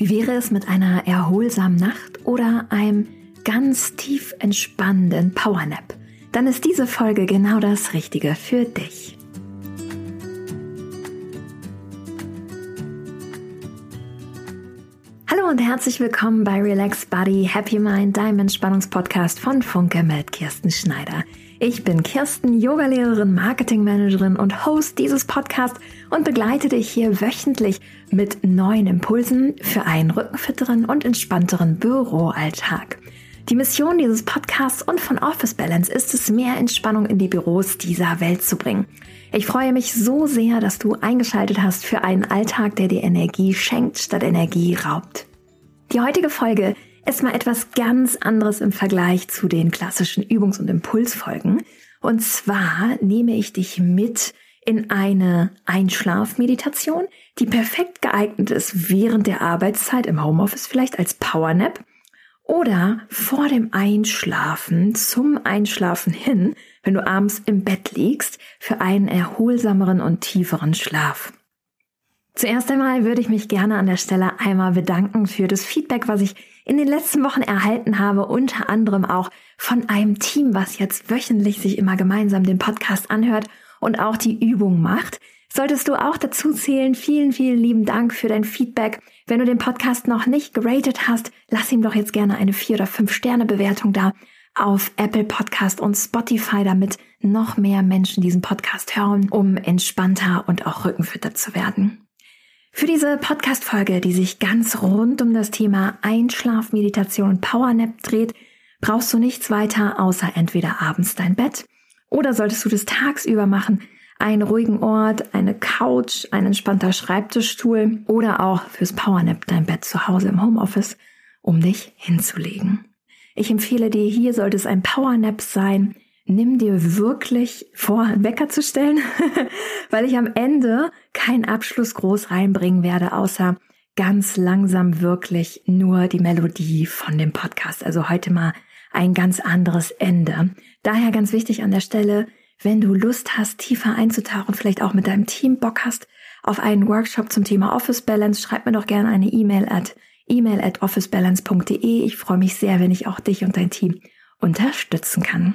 Wie wäre es mit einer erholsamen Nacht oder einem ganz tief entspannenden Powernap? Dann ist diese Folge genau das Richtige für dich. Hallo und herzlich willkommen bei Relax Body Happy Mind, deinem Entspannungspodcast von Funke mit Kirsten Schneider. Ich bin Kirsten, Yogalehrerin, Marketingmanagerin und Host dieses Podcasts und begleite dich hier wöchentlich mit neuen Impulsen für einen rückenfitteren und entspannteren Büroalltag. Die Mission dieses Podcasts und von Office Balance ist es, mehr Entspannung in die Büros dieser Welt zu bringen. Ich freue mich so sehr, dass du eingeschaltet hast für einen Alltag, der dir Energie schenkt, statt Energie raubt. Die heutige Folge ist mal etwas ganz anderes im Vergleich zu den klassischen Übungs- und Impulsfolgen. Und zwar nehme ich dich mit in eine Einschlafmeditation, die perfekt geeignet ist während der Arbeitszeit im Homeoffice, vielleicht als Powernap oder vor dem Einschlafen, zum Einschlafen hin, wenn du abends im Bett liegst, für einen erholsameren und tieferen Schlaf. Zuerst einmal würde ich mich gerne an der Stelle einmal bedanken für das Feedback, was ich in den letzten Wochen erhalten habe, unter anderem auch von einem Team, was jetzt wöchentlich sich immer gemeinsam den Podcast anhört und auch die Übung macht. Solltest du auch dazu zählen, vielen, vielen lieben Dank für dein Feedback. Wenn du den Podcast noch nicht geratet hast, lass ihm doch jetzt gerne eine 4 oder 5 Sterne Bewertung da auf Apple Podcast und Spotify, damit noch mehr Menschen diesen Podcast hören, um entspannter und auch rückenfitter zu werden. Für diese Podcast-Folge, die sich ganz rund um das Thema Einschlafmeditation Powernap dreht, brauchst du nichts weiter außer entweder abends dein Bett oder solltest du das tagsüber machen, einen ruhigen Ort, eine Couch, ein entspannter Schreibtischstuhl oder auch fürs Powernap dein Bett zu Hause im Homeoffice, um dich hinzulegen. Ich empfehle dir, hier sollte es ein Powernap sein, nimm dir wirklich vor, einen Wecker zu stellen, weil ich am Ende keinen Abschluss groß reinbringen werde, außer ganz langsam wirklich nur die Melodie von dem Podcast. Also heute mal ein ganz anderes Ende. Daher ganz wichtig an der Stelle, wenn du Lust hast, tiefer einzutauchen, vielleicht auch mit deinem Team Bock hast auf einen Workshop zum Thema Office Balance, schreib mir doch gerne eine E-Mail at email at officebalance.de. Ich freue mich sehr, wenn ich auch dich und dein Team unterstützen kann.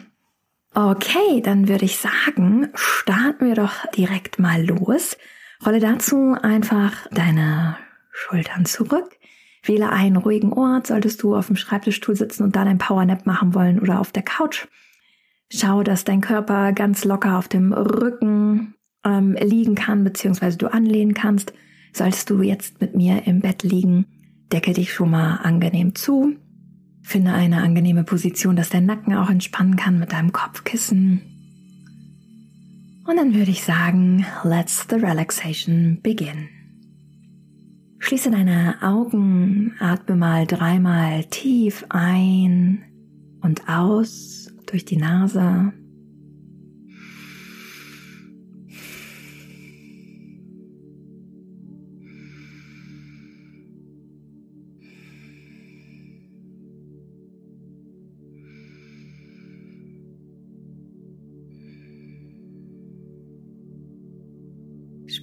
Okay, dann würde ich sagen, starten wir doch direkt mal los. Rolle dazu einfach deine Schultern zurück. Wähle einen ruhigen Ort, solltest du auf dem Schreibtischstuhl sitzen und dann ein Powernap machen wollen oder auf der Couch. Schau, dass dein Körper ganz locker auf dem Rücken ähm, liegen kann, beziehungsweise du anlehnen kannst. Solltest du jetzt mit mir im Bett liegen, decke dich schon mal angenehm zu. Finde eine angenehme Position, dass der Nacken auch entspannen kann mit deinem Kopfkissen. Und dann würde ich sagen, let's the relaxation begin. Schließe deine Augen, atme mal dreimal tief ein und aus durch die Nase.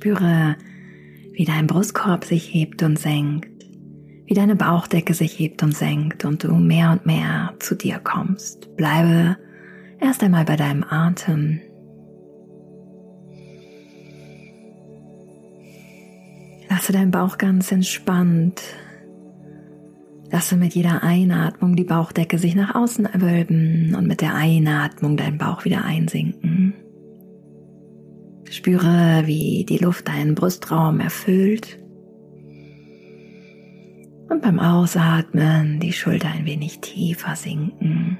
Spüre, wie dein Brustkorb sich hebt und senkt, wie deine Bauchdecke sich hebt und senkt und du mehr und mehr zu dir kommst. Bleibe erst einmal bei deinem Atem. Lasse deinen Bauch ganz entspannt. Lasse mit jeder Einatmung die Bauchdecke sich nach außen wölben und mit der Einatmung deinen Bauch wieder einsinken. Spüre, wie die Luft deinen Brustraum erfüllt. Und beim Ausatmen die Schulter ein wenig tiefer sinken.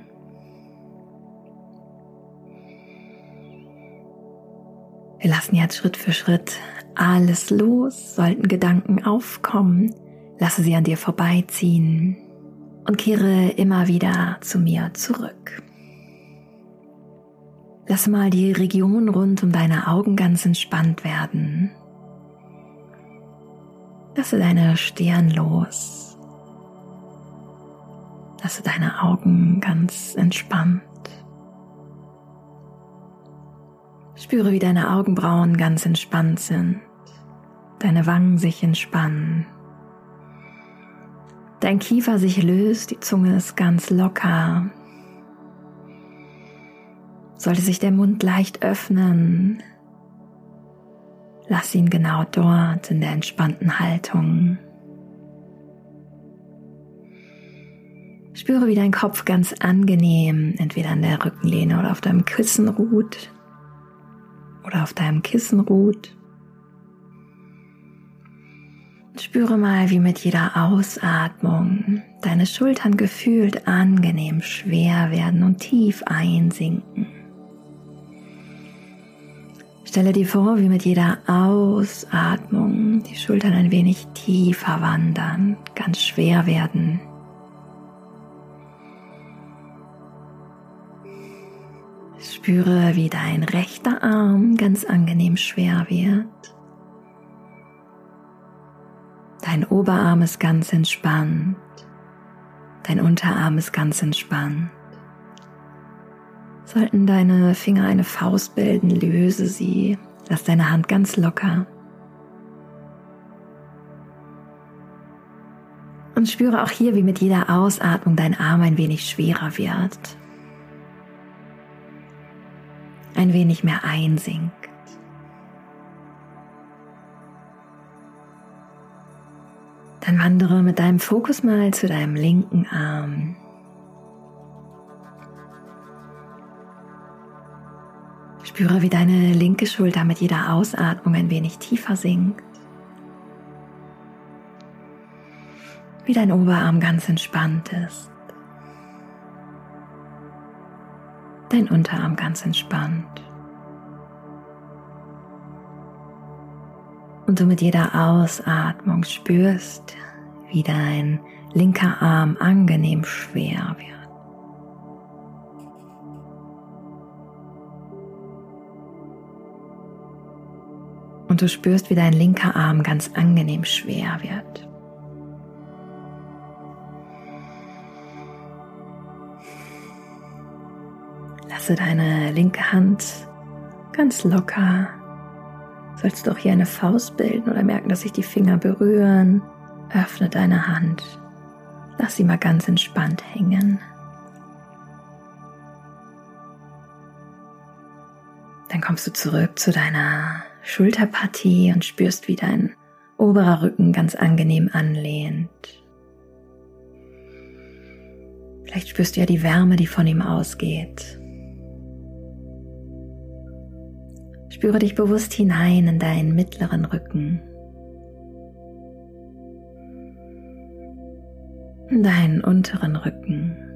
Wir lassen jetzt Schritt für Schritt alles los, sollten Gedanken aufkommen, lasse sie an dir vorbeiziehen und kehre immer wieder zu mir zurück. Lass mal die Region rund um deine Augen ganz entspannt werden. Lasse deine Stirn los. Lasse deine Augen ganz entspannt. Spüre, wie deine Augenbrauen ganz entspannt sind, deine Wangen sich entspannen. dein Kiefer sich löst, die Zunge ist ganz locker. Sollte sich der Mund leicht öffnen, lass ihn genau dort in der entspannten Haltung. Spüre, wie dein Kopf ganz angenehm entweder an der Rückenlehne oder auf deinem Kissen ruht oder auf deinem Kissen ruht. Spüre mal, wie mit jeder Ausatmung deine Schultern gefühlt angenehm schwer werden und tief einsinken. Stelle dir vor, wie mit jeder Ausatmung die Schultern ein wenig tiefer wandern, ganz schwer werden. Spüre, wie dein rechter Arm ganz angenehm schwer wird. Dein Oberarm ist ganz entspannt. Dein Unterarm ist ganz entspannt. Sollten deine Finger eine Faust bilden, löse sie. Lass deine Hand ganz locker. Und spüre auch hier, wie mit jeder Ausatmung dein Arm ein wenig schwerer wird. Ein wenig mehr einsinkt. Dann wandere mit deinem Fokus mal zu deinem linken Arm. Spüre, wie deine linke Schulter mit jeder Ausatmung ein wenig tiefer sinkt. Wie dein Oberarm ganz entspannt ist. Dein Unterarm ganz entspannt. und du mit jeder Ausatmung spürst, wie dein linker Arm angenehm schwer wird. Du spürst, wie dein linker Arm ganz angenehm schwer wird. Lasse deine linke Hand ganz locker Sollst du auch hier eine Faust bilden oder merken, dass sich die Finger berühren, öffne deine Hand. Lass sie mal ganz entspannt hängen. Dann kommst du zurück zu deiner Schulterpartie und spürst, wie dein oberer Rücken ganz angenehm anlehnt. Vielleicht spürst du ja die Wärme, die von ihm ausgeht. Spüre dich bewusst hinein in deinen mittleren Rücken. In deinen unteren Rücken.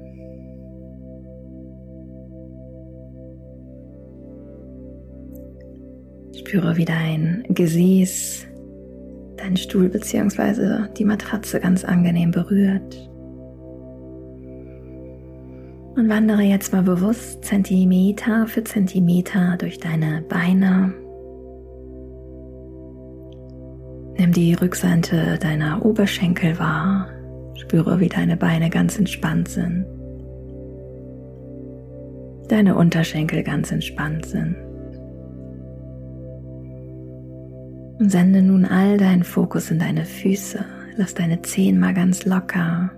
Spüre, wie dein Gesäß deinen Stuhl bzw. die Matratze ganz angenehm berührt. Und wandere jetzt mal bewusst Zentimeter für Zentimeter durch deine Beine. Nimm die Rückseite deiner Oberschenkel wahr. Spüre, wie deine Beine ganz entspannt sind. Deine Unterschenkel ganz entspannt sind. Und sende nun all deinen Fokus in deine Füße. Lass deine Zehen mal ganz locker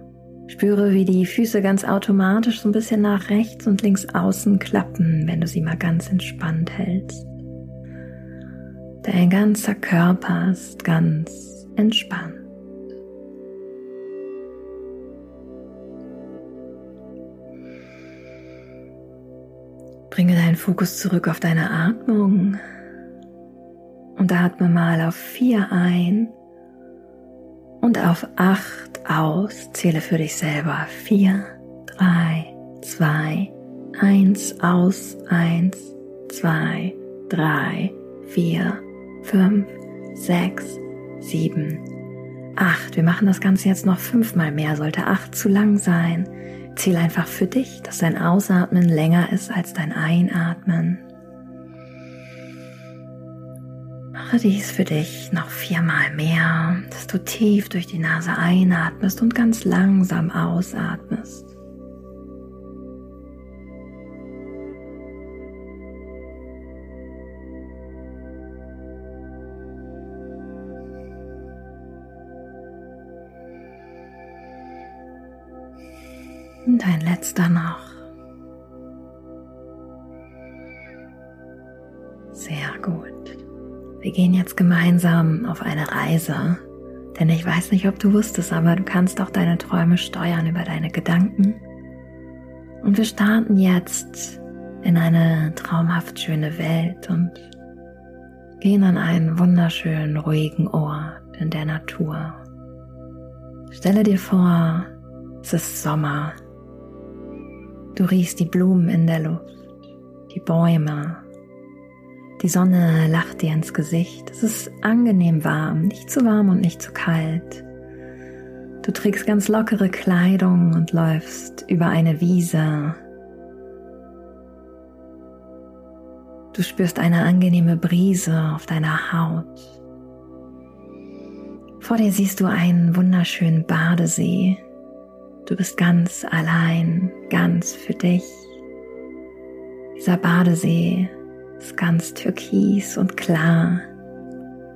Spüre, wie die Füße ganz automatisch so ein bisschen nach rechts und links außen klappen, wenn du sie mal ganz entspannt hältst. Dein ganzer Körper ist ganz entspannt. Bringe deinen Fokus zurück auf deine Atmung und atme mal auf vier ein und auf acht aus. Zähle für dich selber. Vier, drei, zwei, eins aus. Eins, zwei, drei, vier, fünf, sechs, sieben, acht. Wir machen das Ganze jetzt noch fünfmal mehr. Sollte acht zu lang sein. Zähle einfach für dich, dass dein Ausatmen länger ist als dein Einatmen. Mache dies für dich noch viermal mehr, dass du tief durch die Nase einatmest und ganz langsam ausatmest. Und ein letzter noch. Wir gehen jetzt gemeinsam auf eine Reise. Denn ich weiß nicht, ob du wusstest, aber du kannst auch deine Träume steuern über deine Gedanken. Und wir starten jetzt in eine traumhaft schöne Welt und gehen an einen wunderschönen, ruhigen Ort in der Natur. Stelle dir vor, es ist Sommer Du riechst die Blumen in der Luft, die Bäume. Die Sonne lacht dir ins Gesicht. Es ist angenehm warm, nicht zu warm und nicht zu kalt. Du trägst ganz lockere Kleidung und läufst über eine Wiese. Du spürst eine angenehme Brise auf deiner Haut. Vor dir siehst du einen wunderschönen Badesee. Du bist ganz allein, ganz für dich. Dieser Badesee ist ganz türkis und klar,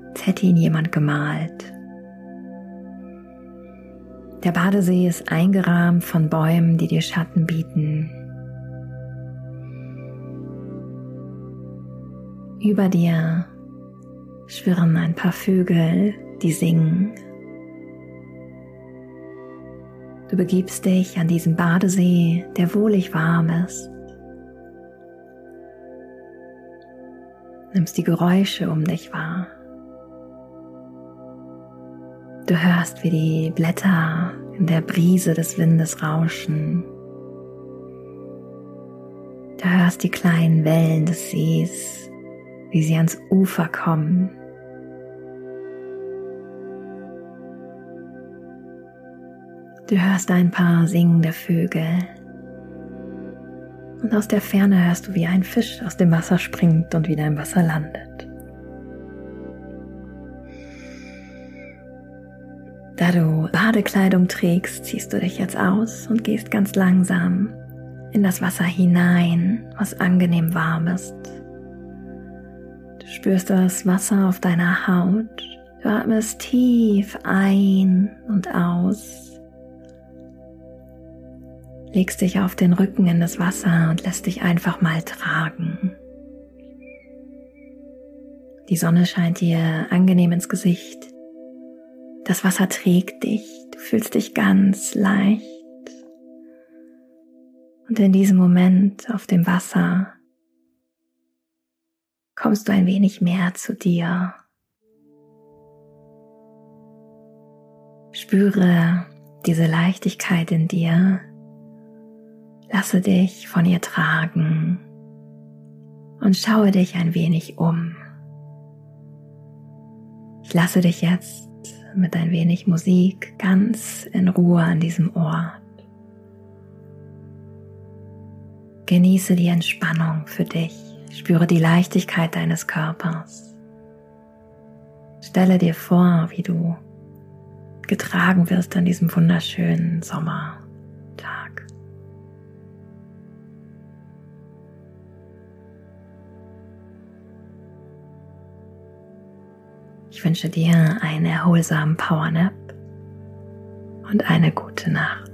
als hätte ihn jemand gemalt. Der Badesee ist eingerahmt von Bäumen, die dir Schatten bieten. Über dir schwirren ein paar Vögel, die singen. Du begibst dich an diesen Badesee, der wohlig warm ist. Nimmst die Geräusche um dich wahr. Du hörst, wie die Blätter in der Brise des Windes rauschen. Du hörst die kleinen Wellen des Sees, wie sie ans Ufer kommen. Du hörst ein paar singende Vögel. Und aus der Ferne hörst du, wie ein Fisch aus dem Wasser springt und wieder im Wasser landet. Da du Badekleidung trägst, ziehst du dich jetzt aus und gehst ganz langsam in das Wasser hinein, was angenehm warm ist. Du spürst das Wasser auf deiner Haut. Du atmest tief ein und aus legst dich auf den Rücken in das Wasser und lässt dich einfach mal tragen. Die Sonne scheint dir angenehm ins Gesicht. Das Wasser trägt dich, du fühlst dich ganz leicht. Und in diesem Moment auf dem Wasser kommst du ein wenig mehr zu dir. Spüre diese Leichtigkeit in dir, Lasse dich von ihr tragen und schaue dich ein wenig um. Ich lasse dich jetzt mit ein wenig Musik ganz in Ruhe an diesem Ort. Genieße die Entspannung für dich. Spüre die Leichtigkeit deines Körpers. Stelle dir vor, wie du getragen wirst an diesem wunderschönen Sommer. Ich wünsche dir einen erholsamen Powernap und eine gute Nacht.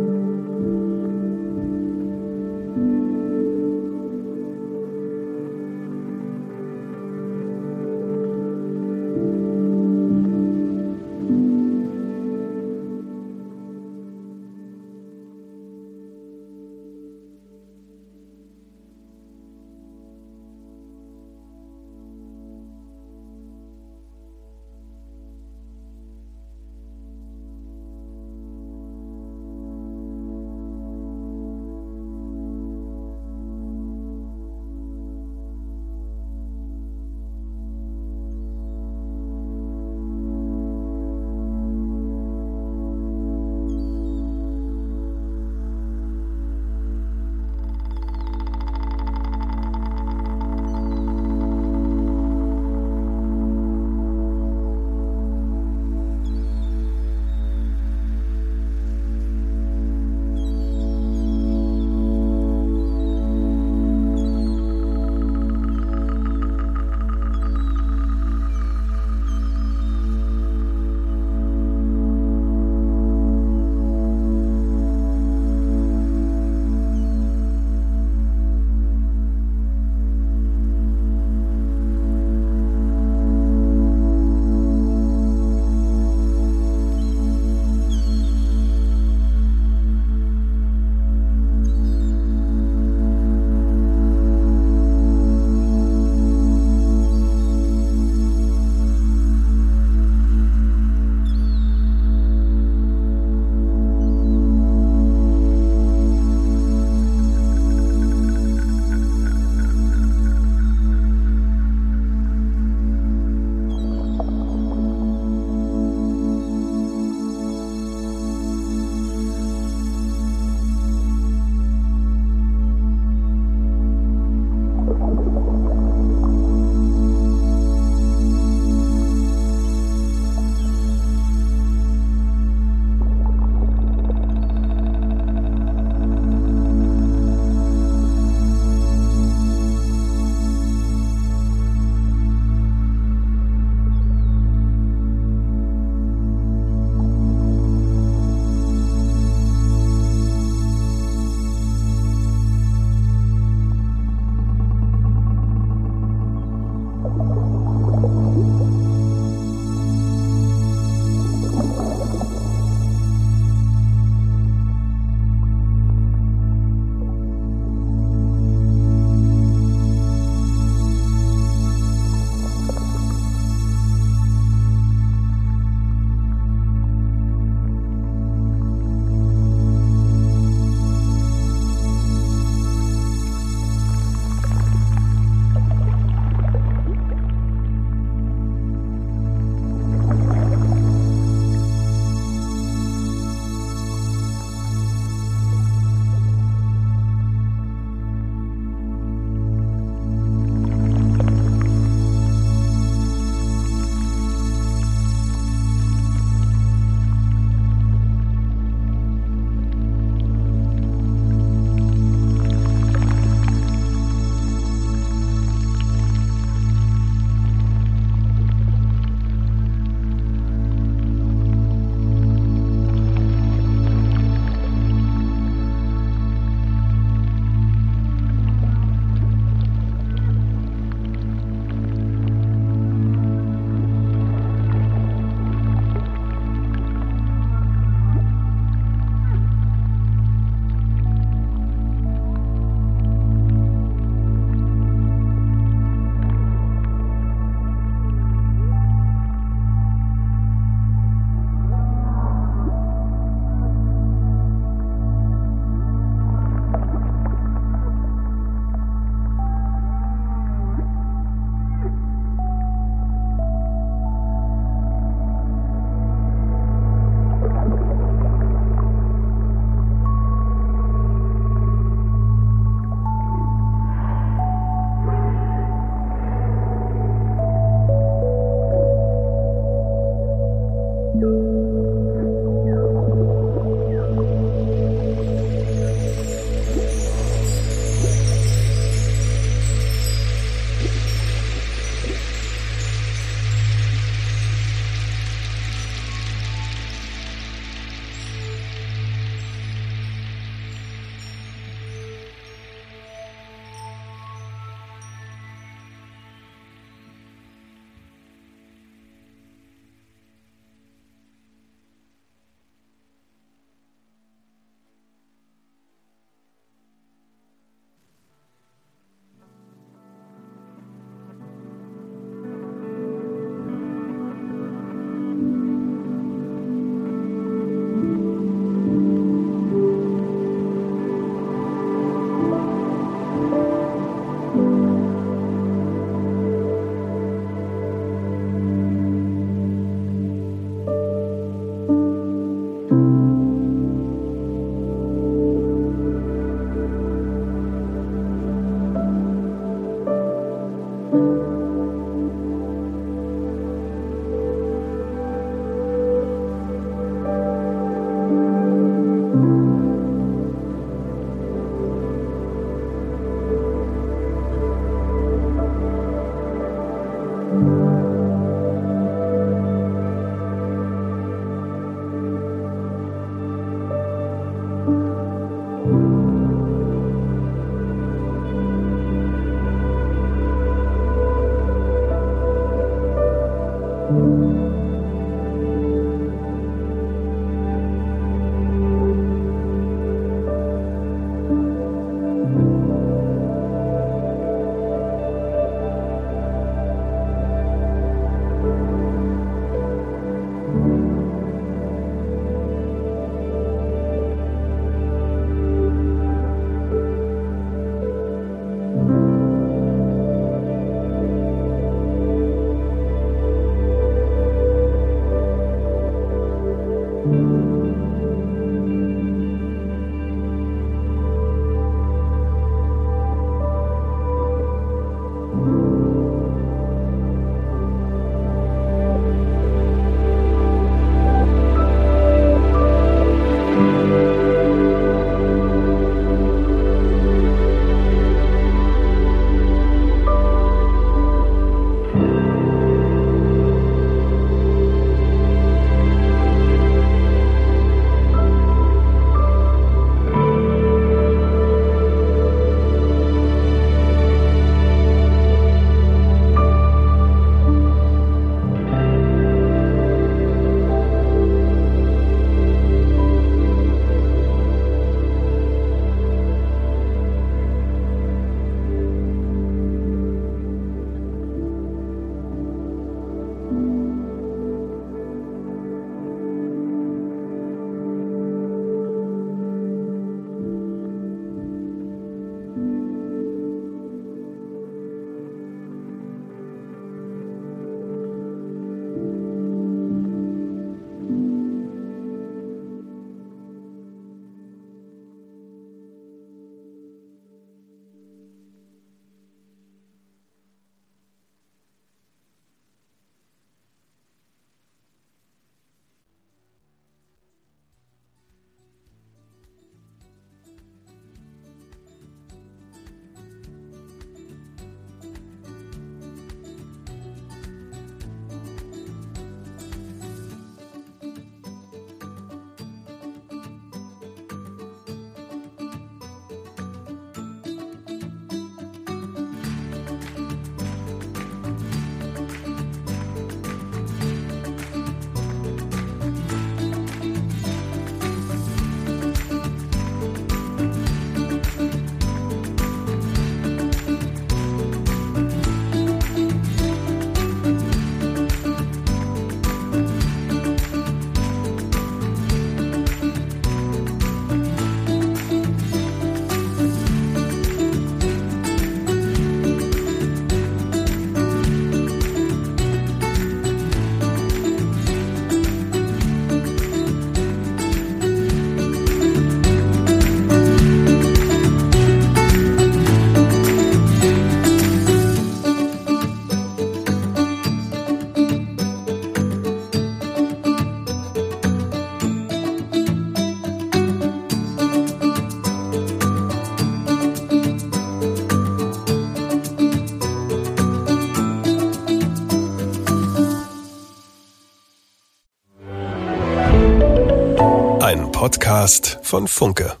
Von Funke.